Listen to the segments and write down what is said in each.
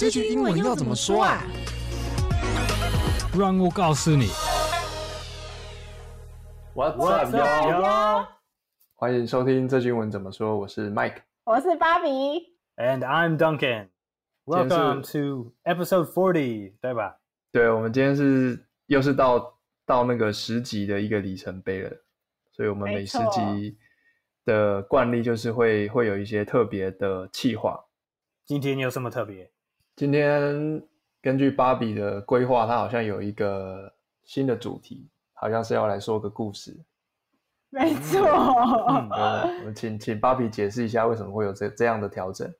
这句英文要怎么说啊？让我告诉你。What's up, y'all？欢迎收听这句英文怎么说。我是 Mike，我是芭比，and I'm Duncan。Welcome to episode forty，对吧？对，我们今天是又是到到那个十集的一个里程碑了，所以我们每十集的惯例就是会会有一些特别的气话。今天有什么特别？今天根据芭比的规划，他好像有一个新的主题，好像是要来说个故事。没错。嗯，我们请请芭比解释一下为什么会有这这样的调整。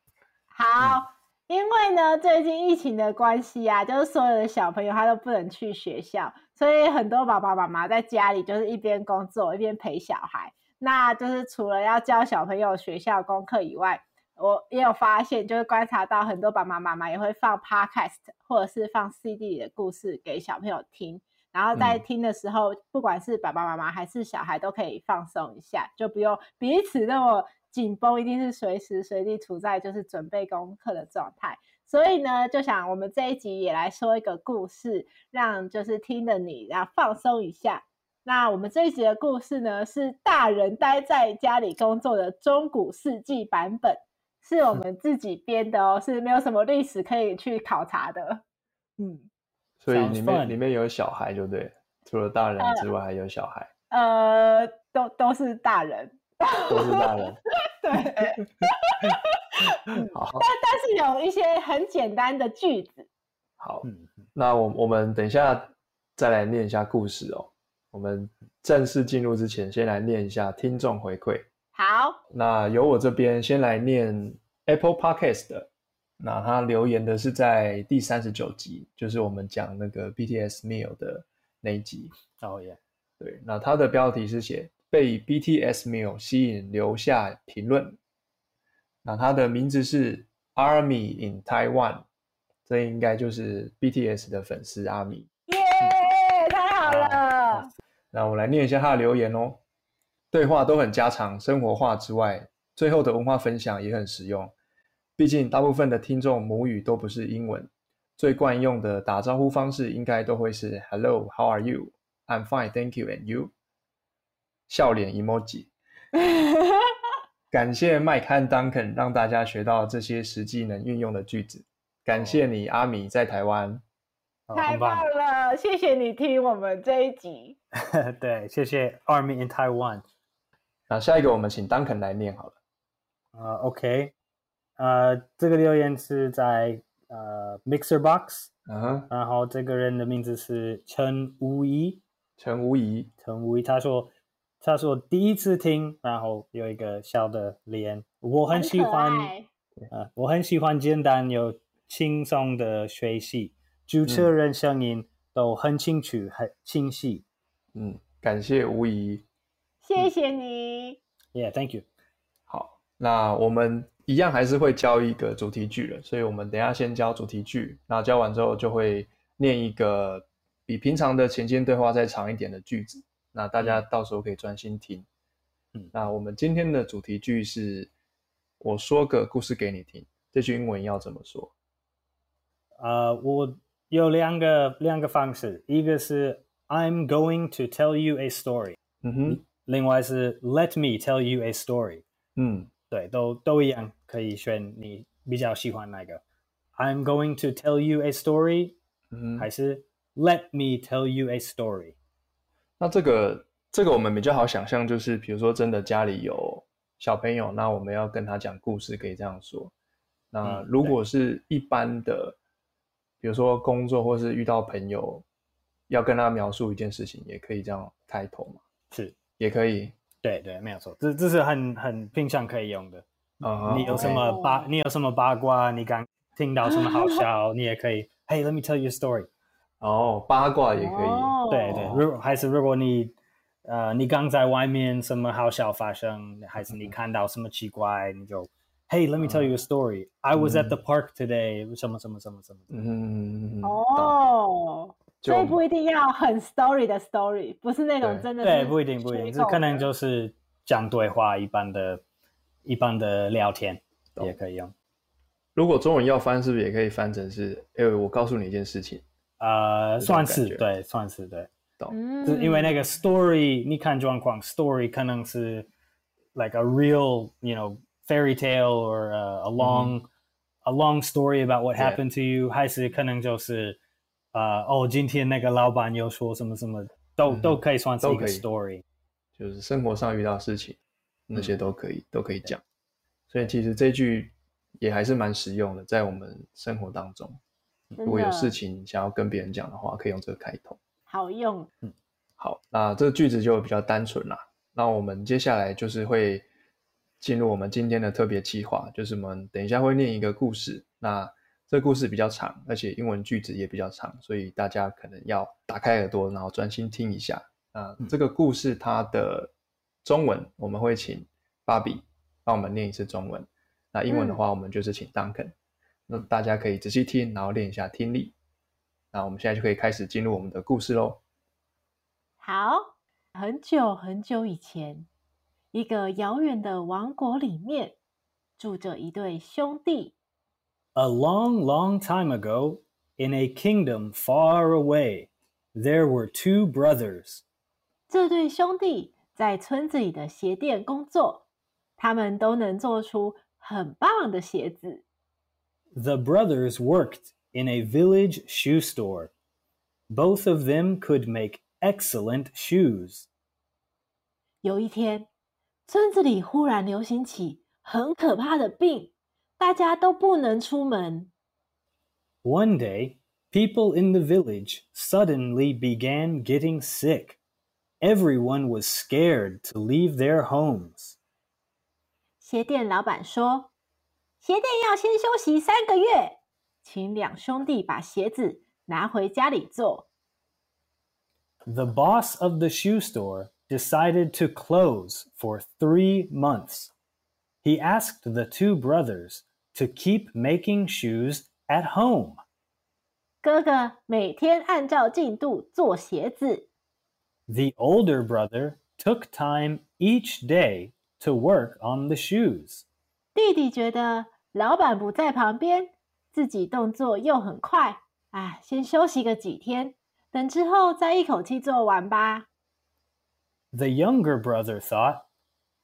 好，嗯、因为呢，最近疫情的关系啊，就是所有的小朋友他都不能去学校，所以很多爸爸妈妈在家里就是一边工作一边陪小孩。那就是除了要教小朋友学校功课以外，我也有发现，就是观察到很多爸爸妈妈也会放 podcast 或者是放 CD 里的故事给小朋友听，然后在听的时候，嗯、不管是爸爸妈妈还是小孩都可以放松一下，就不用彼此那么紧绷，一定是随时随地处在就是准备功课的状态。所以呢，就想我们这一集也来说一个故事，让就是听的你然后放松一下。那我们这一集的故事呢，是大人待在家里工作的中古世纪版本。是我们自己编的哦，是没有什么历史可以去考察的。嗯，所以里面里面有小孩，就对，除了大人之外还有小孩。呃，都都是大人，都是大人。对。好，但但是有一些很简单的句子。好，那我我们等一下再来念一下故事哦。我们正式进入之前，先来念一下听众回馈。好，那由我这边先来念 Apple Podcast 的。那他留言的是在第三十九集，就是我们讲那个 BTS Meal 的那一集。哦耶，对，那他的标题是写被 BTS Meal 吸引留下评论。那他的名字是 Army in Taiwan，这应该就是 BTS 的粉丝阿米。耶，太好了。那我来念一下他的留言哦。对话都很家常、生活化之外，最后的文化分享也很实用。毕竟大部分的听众母语都不是英文，最惯用的打招呼方式应该都会是 “Hello, how are you? I'm fine, thank you, and you?” 笑脸 emoji。感谢麦克和 Duncan 让大家学到这些实际能运用的句子。感谢你，阿米在台湾。太棒了，谢谢你听我们这一集。对，谢谢 Army in Taiwan。那下一个我们请 Duncan 来念好了。呃，OK，呃，这个留言是在呃 Mixer Box，嗯哼，然后这个人的名字是陈无疑，陈无疑，陈无疑，他说他说第一次听，然后有一个小的脸，我很喜欢，呃，我很喜欢简单又轻松的学习，主持人声音都很清楚，很清晰，嗯，感谢无疑。谢谢你。Yeah，thank you。好，那我们一样还是会教一个主题句了，所以我们等一下先教主题句，那教完之后就会念一个比平常的前进对话再长一点的句子，那大家到时候可以专心听。嗯，那我们今天的主题句是我说个故事给你听，这句英文要怎么说？呃，我有两个两个方式，一个是 I'm going to tell you a story。嗯哼。另外是 Let me tell you a story。嗯，对，都都一样，可以选你比较喜欢哪个。I'm going to tell you a story，嗯，还是 Let me tell you a story。那这个这个我们比较好想象，就是比如说真的家里有小朋友，那我们要跟他讲故事，可以这样说。那如果是一般的，比如说工作或是遇到朋友，要跟他描述一件事情，也可以这样开头嘛？是。也可以，对对，没有错，这这是很很平常可以用的。Uh-huh, 你有什么八，okay. 你有什么八卦？你刚听到什么好笑？你也可以。Hey, let me tell you a story。哦，八卦也可以。Oh. 对对，如还是如果你呃，你刚在外面什么好笑发生，还是你看到什么奇怪，你就 Hey, let me tell you a story.、Uh. I was at the park today. 什么什么什么什么。嗯哦。所以不一定要很 story 的 story，不是那种真的。对，不一定，不一定，这可能就是讲对话一般的、一般的聊天也可以用。如果中文要翻，是不是也可以翻成是？哎、欸，我告诉你一件事情。呃，算是对，算是对，懂。是因为那个 story，你看状况，story 可能是 like a real，you know，fairy tale or a, a long、嗯、a long story about what happened to you，还是可能就是呃，哦，今天那个老板又说什么什么，都、嗯、都可以算是一个 story，就是生活上遇到事情，那些都可以、嗯、都可以讲。所以其实这句也还是蛮实用的，在我们生活当中。如果有事情想要跟别人讲的话，可以用这个开头，好用。嗯，好，那这个句子就比较单纯啦。那我们接下来就是会进入我们今天的特别计划，就是我们等一下会念一个故事。那这个故事比较长，而且英文句子也比较长，所以大家可能要打开耳朵，然后专心听一下。那这个故事它的中文我们会请芭比帮我们念一次中文，那英文的话我们就是请 Duncan。嗯那大家可以仔细听，然后练一下听力。那我们现在就可以开始进入我们的故事喽。好，很久很久以前，一个遥远的王国里面住着一对兄弟。A long, long time ago, in a kingdom far away, there were two brothers. 这对兄弟在村子里的鞋店工作，他们都能做出很棒的鞋子。The brothers worked in a village shoe store. Both of them could make excellent shoes. 有一天，村子里忽然流行起很可怕的病， 大家都不能出门。One day, people in the village suddenly began getting sick. Everyone was scared to leave their homes. 鞋店老板说。鞋店要先休息三个月，请两兄弟把鞋子拿回家里做。The boss of the shoe store decided to close for three months. He asked the two brothers to keep making shoes at home. 哥哥每天按照进度做鞋子。The older brother took time each day to work on the shoes. 弟弟觉得老板不在旁边，自己动作又很快，啊，先休息个几天，等之后再一口气做完吧。The younger brother thought,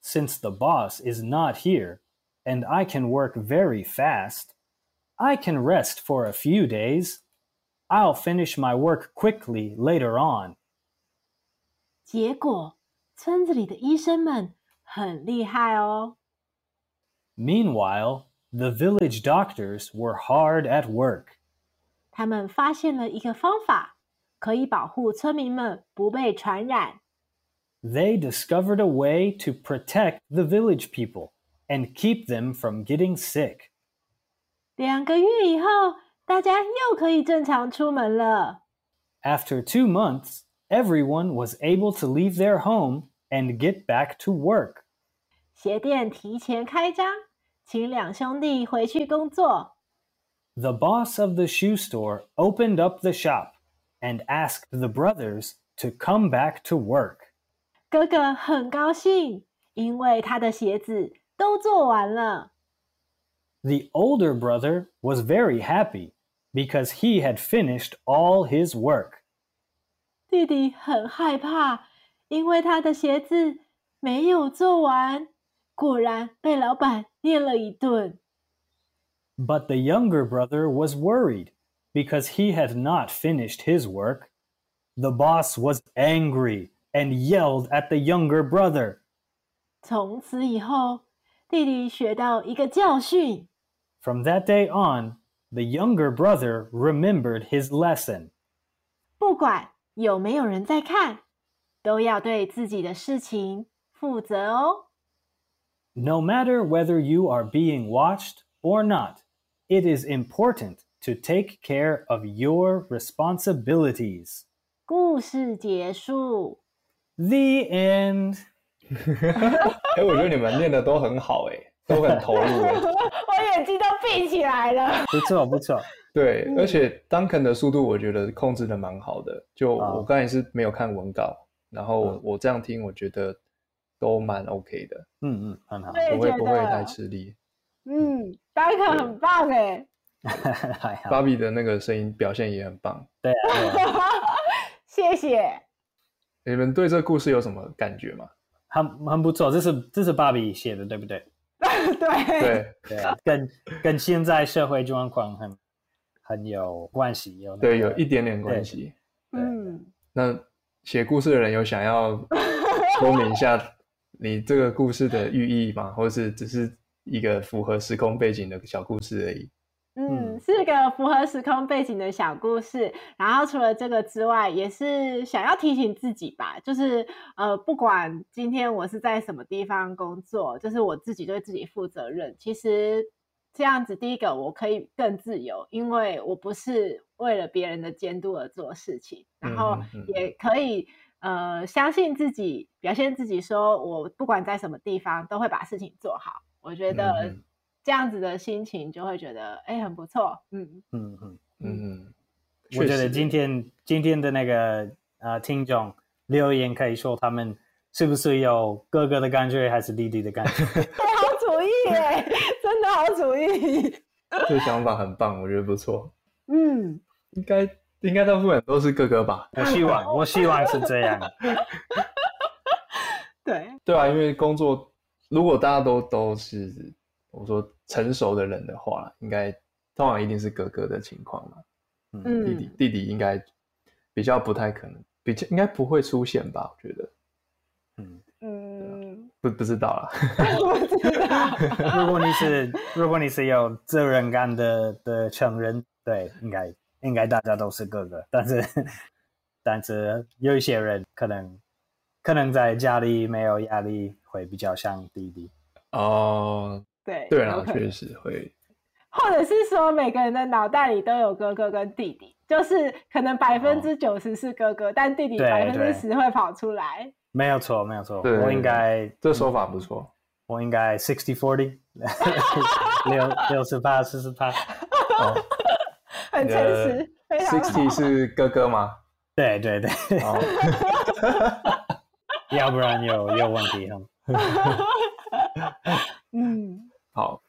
since the boss is not here, and I can work very fast, I can rest for a few days. I'll finish my work quickly later on. 结果，村子里的医生们很厉害哦。Meanwhile, the village doctors were hard at work. 他们发现了一个方法，可以保护村民们不被传染。They discovered a way to protect the village people and keep them from getting sick. 两个月以后，大家又可以正常出门了。After two months, everyone was able to leave their home and get back to work. 鞋店提前开张。请两兄弟回去工作。The boss of the shoe store opened up the shop and asked the brothers to come back to work. 哥哥很高兴，因为他的鞋子 都做完了。The older brother was very happy because he had finished all his work. 弟弟很害怕，因为他的鞋子没有做完。果然被老板念了一顿。But the younger brother was worried because he had not finished his work. The boss was angry and yelled at the younger brother. 从此以后， 弟弟学到一个教训。From that day on, the younger brother remembered his lesson. 不管有没有人在看，都要对自己的事情负责哦。No matter whether you are being watched or not, it is important to take care of your responsibilities. 故事结束。The end 哎，我觉得你们念的都很好，哎，都很投入，哎。我眼睛都闭起来了。不错，不错。对，而且 Duncan 的速度我觉得控制的蛮好的。就我刚才是没有看文稿，然后我这样听，我觉得。都蛮 OK 的，嗯嗯，很好，不会不会太吃力。嗯，，Duncan 很棒哎。芭比的那个声音表现也很棒。对啊。对啊谢谢。你们对这个故事有什么感觉吗？很很不错，这是这是芭比写的，对不对？对 对对，跟跟现在社会状况很很有关系，有、那个、对，有一点点关系。嗯，那写故事的人有想要 说明一下你这个故事的寓意吗？或者是只是一个符合时空背景的小故事而已？嗯，是个符合时空背景的小故事。然后除了这个之外，也是想要提醒自己吧，就是呃，不管今天我是在什么地方工作，就是我自己对自己负责任。其实这样子，第一个我可以更自由，因为我不是为了别人的监督而做事情。然后也可以呃，相信自己，表现自己，说我不管在什么地方都会把事情做好。我觉得。嗯这样子的心情就会觉得哎、欸、很不错，嗯嗯嗯嗯，我觉得今天今天的那个呃听众留言可以说他们是不是有哥哥的感觉还是弟弟的感觉？好主意耶，真的好主意，这个想法很棒，我觉得不错。嗯，应该应该大部分人都是哥哥吧？我希望我希望是这样。对对啊，因为工作如果大家都都是我说。成熟的人的话，应该通常一定是哥哥的情况嘛。嗯，弟弟弟弟应该比较不太可能，比较应该不会出现吧？我觉得。嗯嗯，不不知道啦。不知道。如果你是如果你是有责任感的的成人，对，应该应该大家都是哥哥，但是但是有一些人可能可能在家里没有压力，会比较像弟弟。哦。对对啊，确实会，或者是说每个人的脑袋里都有哥哥跟弟弟，就是可能百分之九十是哥哥，哦、但弟弟百分之十会跑出来。没有错，没有错，我应该这说法不错，我应该 sixty forty 六六十八四十八，很诚实，sixty 是哥哥吗？对对对，哦、要不然有有问题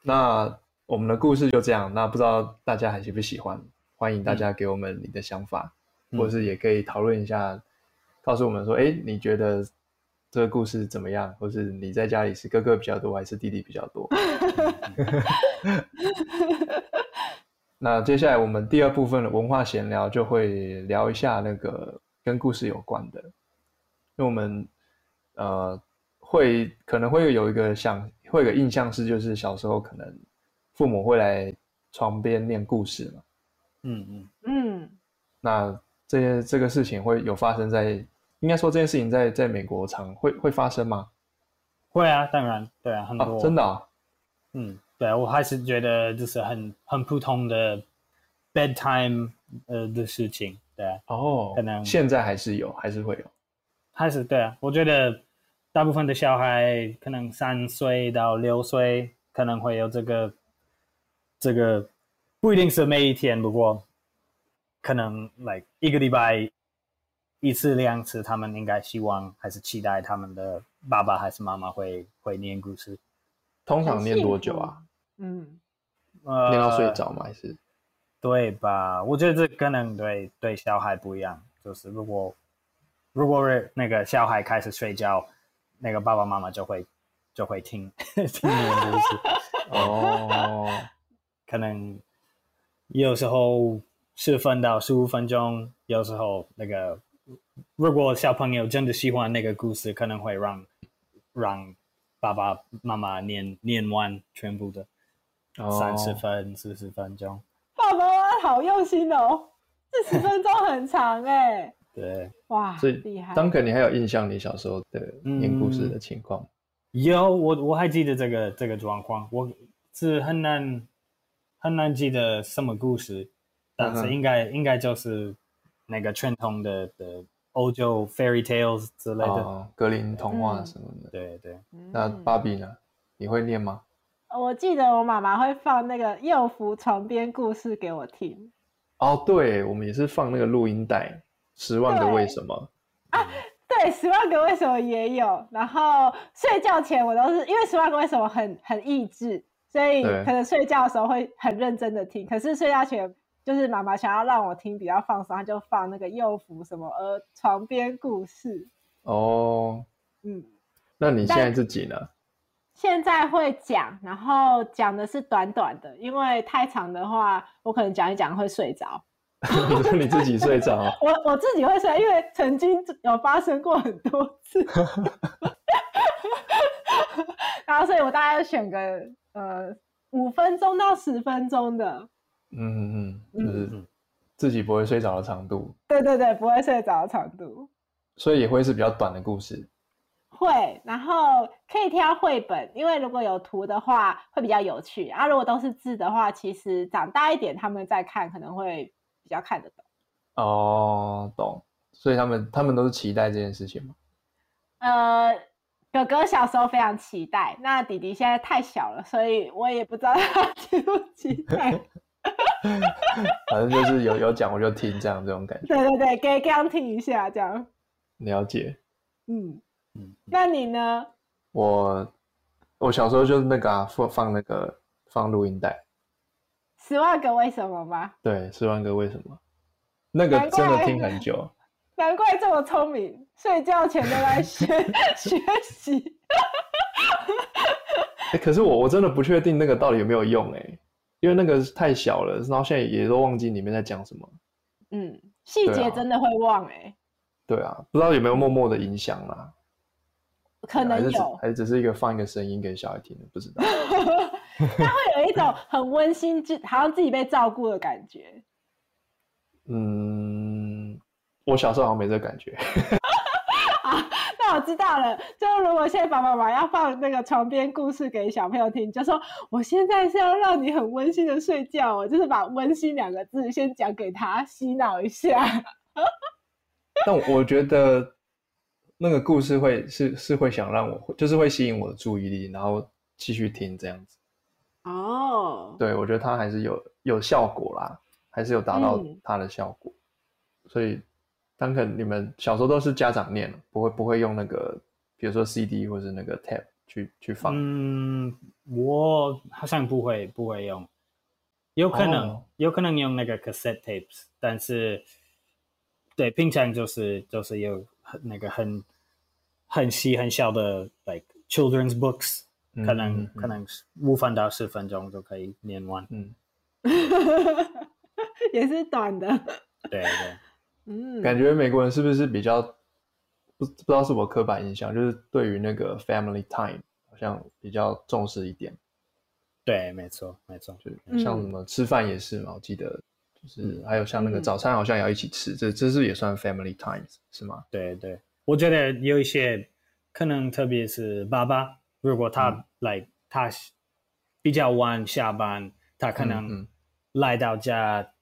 那我们的故事就这样。那不知道大家还喜不喜欢？欢迎大家给我们你的想法，嗯、或者是也可以讨论一下，告诉我们说，哎、嗯，你觉得这个故事怎么样？或是你在家里是哥哥比较多，还是弟弟比较多？那接下来我们第二部分的文化闲聊就会聊一下那个跟故事有关的，因为我们呃会可能会有一个想。会有个印象是，就是小时候可能父母会来床边念故事嘛。嗯嗯嗯。那这些这个事情会有发生在，应该说这件事情在在美国常会会发生吗？会啊，当然，对啊，很多。啊、真的啊。嗯，对啊，我还是觉得就是很很普通的 bedtime 呃的事情，对啊。哦。可能现在还是有，还是会有。还是对啊，我觉得。大部分的小孩可能三岁到六岁可能会有这个，这个不一定是每一天，不过可能来、like, 一个礼拜一次两次，他们应该希望还是期待他们的爸爸还是妈妈会会念故事。通常念多久啊？嗯，呃，念到睡着吗？还是？对吧？我觉得这可能对对小孩不一样，就是如果如果是那个小孩开始睡觉。那个爸爸妈妈就会就会听 听念故事 哦，可能有时候十分到十五分钟，有时候那个如果小朋友真的喜欢那个故事，可能会让让爸爸妈妈念念完全部的三十分四十、oh. 分钟。爸爸妈妈好用心哦，四十分钟很长哎。对，哇，所以厉害，Duncan，你还有印象你小时候的念故事的情况？嗯、有，我我还记得这个这个状况，我是很难很难记得什么故事，但是应该、嗯、应该就是那个传统的的欧洲 fairy tales 之类的，哦、格林童话什么的。对对。对那芭比呢？你会念吗？我记得我妈妈会放那个幼福床边故事给我听。哦，对，我们也是放那个录音带。十万个为什么啊？对，十万个为什么也有。然后睡觉前我都是因为十万个为什么很很益智，所以可能睡觉的时候会很认真的听。可是睡觉前，就是妈妈想要让我听比较放松，她就放那个幼福什么呃床边故事。哦，嗯，那你现在自己呢？现在会讲，然后讲的是短短的，因为太长的话，我可能讲一讲会睡着。你 说你自己睡着？我我自己会睡，因为曾经有发生过很多次。然后，所以我大概选个呃五分钟到十分钟的。嗯嗯嗯，就是自己不会睡着的长度。对对对，不会睡着的长度。所以也会是比较短的故事。会，然后可以挑绘本，因为如果有图的话会比较有趣啊。如果都是字的话，其实长大一点他们再看可能会比较看得懂。哦，懂。所以他们他们都是期待这件事情吗？呃，哥哥小时候非常期待，那弟弟现在太小了，所以我也不知道他期不期待。反正就是有有讲我就听这样这种感觉。对对对，给刚刚听一下这样。了解。嗯。那你呢？我我小时候就是那个啊，放放那个放录音带。十万个为什么吗？对，十万个为什么？那个真的听很久。难怪这么聪明，睡觉前都在学 学习。哎，可是我我真的不确定那个到底有没有用哎，因为那个太小了，然后现在也都忘记里面在讲什么。嗯，细节真的会忘哎。对啊，不知道有没有默默的影响啦。可能有，还是，还是只是一个放一个声音给小孩听的，不知道。他会有一种很温馨，就好像自己被照顾的感觉。嗯，我小时候好像没这个感觉。好，那我知道了。就如果现在爸爸妈妈要放那个床边故事给小朋友听，就说我现在是要让你很温馨的睡觉，我就是把“温馨”两个字先讲给他洗脑一下。但我觉得。那个故事会是是会想让我，就是会吸引我的注意力，然后继续听这样子。哦，对，我觉得它还是有有效果啦，还是有达到它的效果。嗯、所以，Duncan，你们小时候都是家长念，不会不会用那个，比如说 CD 或是那个 Tape 去去放。嗯，我好像不会不会用，有可能、哦、有可能用那个 Cassette Tapes，但是对，平常就是就是有。那个很很细很小的，like children's books，嗯、可能、嗯、可能五分到十分钟就可以念完。嗯，也是短的。对对，嗯，感觉美国人是不是比较不不知道是我刻板印象，就是对于那个 family time 好像比较重视一点。对，没错没错，就像什么吃饭也是嘛，我记得。就是还有像那个早餐好像也要一起吃，嗯、这这是也算 family times 是吗？对对，我觉得有一些可能，特别是爸爸，如果他来、嗯、他比较晚下班，他可能来到家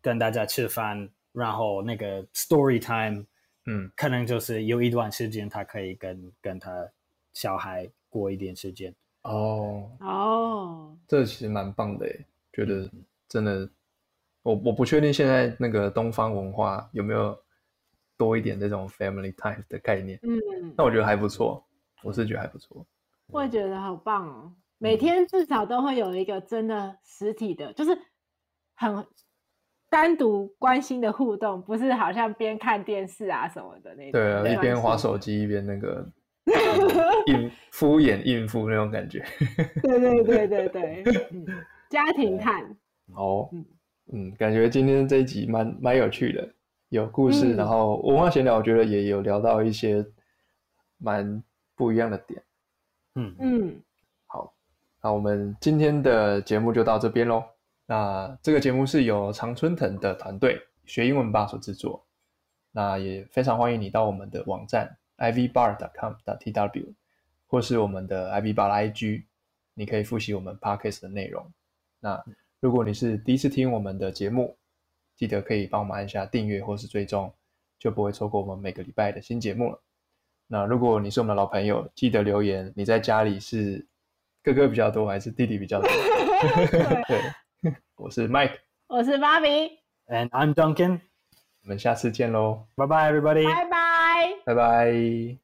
跟大家吃饭，嗯嗯、然后那个 story time，嗯，可能就是有一段时间他可以跟跟他小孩过一点时间。哦。哦，这其实蛮棒的耶，觉得真的。我我不确定现在那个东方文化有没有多一点这种 family time 的概念，嗯，那我觉得还不错，我是觉得还不错，我也觉得好棒哦，每天至少都会有一个真的实体的，就是很单独关心的互动，不是好像边看电视啊什么的那种，对啊，一边划手。机一边那个 应敷衍应付那种感觉，对对对对对，嗯，家庭看，哦，嗯。嗯，感觉今天这一集蛮蛮有趣的，有故事，嗯、然后文化闲聊，我觉得也有聊到一些蛮不一样的点。嗯嗯，好，那我们今天的节目就到这边喽。那这个节目是由常春藤的团队学英文吧所制作。那也非常欢迎你到我们的网站 ivbar.com.tw 或是我们的 ivbar IG，你可以复习我们 podcast 的内容。那如果你是第一次听我们的节目，记得可以帮我们按下订阅或是追踪，就不会错过我们每个礼拜的新节目了。那如果你是我们的老朋友，记得留言，你在家里是哥哥比较多还是弟弟比较多？对，我是 Mike，我是 Bobby，and I'm Duncan。我们下次见喽，拜拜，everybody，拜拜，拜拜。